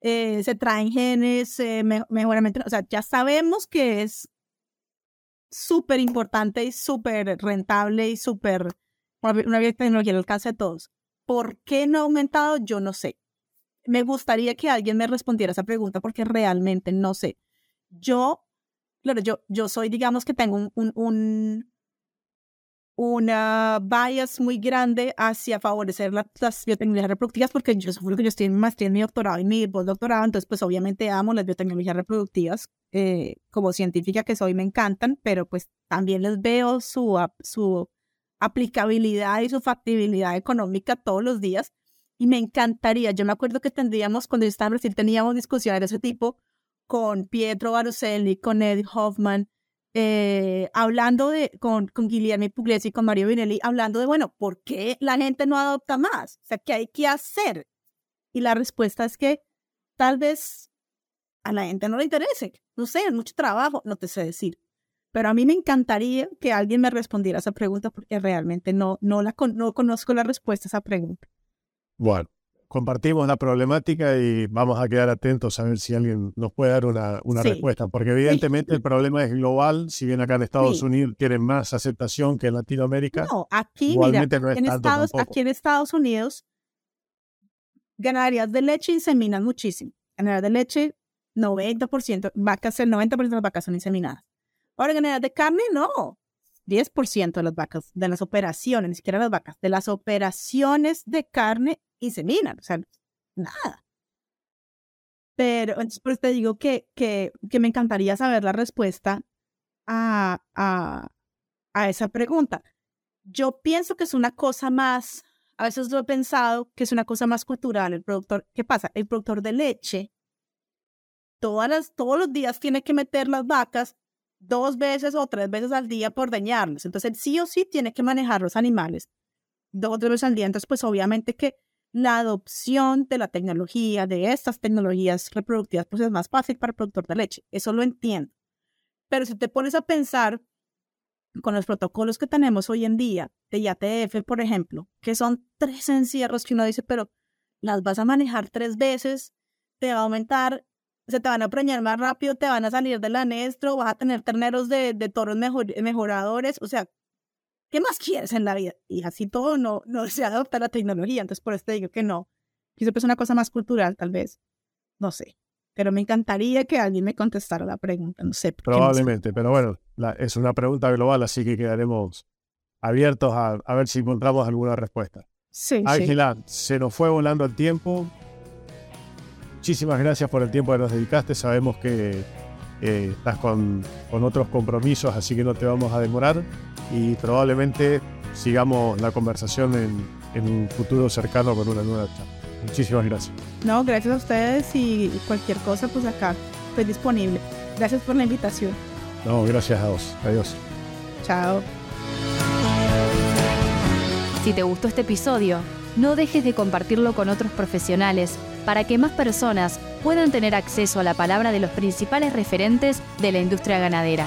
Speaker 1: eh, se traen genes, eh, mejoramiento, o sea, ya sabemos que es súper importante y súper rentable y súper, una tecnología al alcance de todos. ¿Por qué no ha aumentado? Yo no sé. Me gustaría que alguien me respondiera esa pregunta porque realmente no sé. Yo claro, yo, yo soy, digamos que tengo un, un, una bias muy grande hacia favorecer las biotecnologías reproductivas porque yo soy que yo estoy en maestría en mi doctorado y mi postdoctorado, entonces pues obviamente amo las biotecnologías reproductivas, eh, como científica que soy me encantan, pero pues también les veo su, su aplicabilidad y su factibilidad económica todos los días y me encantaría, yo me acuerdo que tendríamos, cuando yo estaba en Brasil teníamos discusiones de ese tipo, con Pietro Baruselli, con Eddie Hoffman, eh, hablando de, con, con Guillermo Pugliese y con Mario Vinelli, hablando de, bueno, ¿por qué la gente no adopta más? O sea, ¿qué hay que hacer? Y la respuesta es que tal vez a la gente no le interese. No sé, es mucho trabajo, no te sé decir. Pero a mí me encantaría que alguien me respondiera esa pregunta porque realmente no, no, la, no conozco la respuesta a esa pregunta.
Speaker 3: Bueno, compartimos la problemática y vamos a quedar atentos a ver si alguien nos puede dar una, una respuesta, porque evidentemente el problema es global, si bien acá en Estados Unidos tienen más aceptación que en Latinoamérica.
Speaker 1: No, aquí, mira, en Estados, aquí en Estados Unidos, ganaderías de leche inseminan muchísimo. Ganaderías de leche, 90%, vacas, el 90% de las vacas son inseminadas. Ahora, ganaderías de carne, no. 10% de las vacas, de las operaciones, ni siquiera las vacas, de las operaciones de carne inseminan, o sea, nada. Pero entonces por te digo que, que, que, me encantaría saber la respuesta a, a, a esa pregunta. Yo pienso que es una cosa más, a veces lo he pensado, que es una cosa más cultural. El productor, ¿qué pasa? El productor de leche todas las, todos los días tiene que meter las vacas dos veces o tres veces al día por dañarlas. Entonces, sí o sí tiene que manejar los animales dos o tres veces al día. Entonces, pues obviamente que la adopción de la tecnología, de estas tecnologías reproductivas, pues es más fácil para el productor de leche. Eso lo entiendo. Pero si te pones a pensar con los protocolos que tenemos hoy en día, de IATF, por ejemplo, que son tres encierros que uno dice, pero las vas a manejar tres veces, te va a aumentar, se te van a preñar más rápido, te van a salir del anestro, vas a tener terneros de, de toros mejoradores, o sea, ¿qué más quieres en la vida? Y así todo no, no se adopta la tecnología, entonces por eso te digo que no. Quizás es una cosa más cultural, tal vez, no sé. Pero me encantaría que alguien me contestara la pregunta, no sé.
Speaker 3: Probablemente, pero bueno, es una pregunta global, así que quedaremos abiertos a, a ver si encontramos alguna respuesta.
Speaker 1: Sí,
Speaker 3: Ángela, se nos fue volando el tiempo. Muchísimas gracias por el tiempo que nos dedicaste. Sabemos que eh, estás con, con, otros compromisos, así que no te vamos a demorar y probablemente sigamos la conversación en, en un futuro cercano con una nueva charla. Muchísimas gracias.
Speaker 1: No, gracias a ustedes y cualquier cosa, pues acá estoy disponible. Gracias por la invitación.
Speaker 3: No, gracias a vos. Adiós.
Speaker 1: Chao.
Speaker 2: Si te gustó este episodio, no dejes de compartirlo con otros profesionales para que más personas puedan tener acceso a la palabra de los principales referentes de la industria ganadera.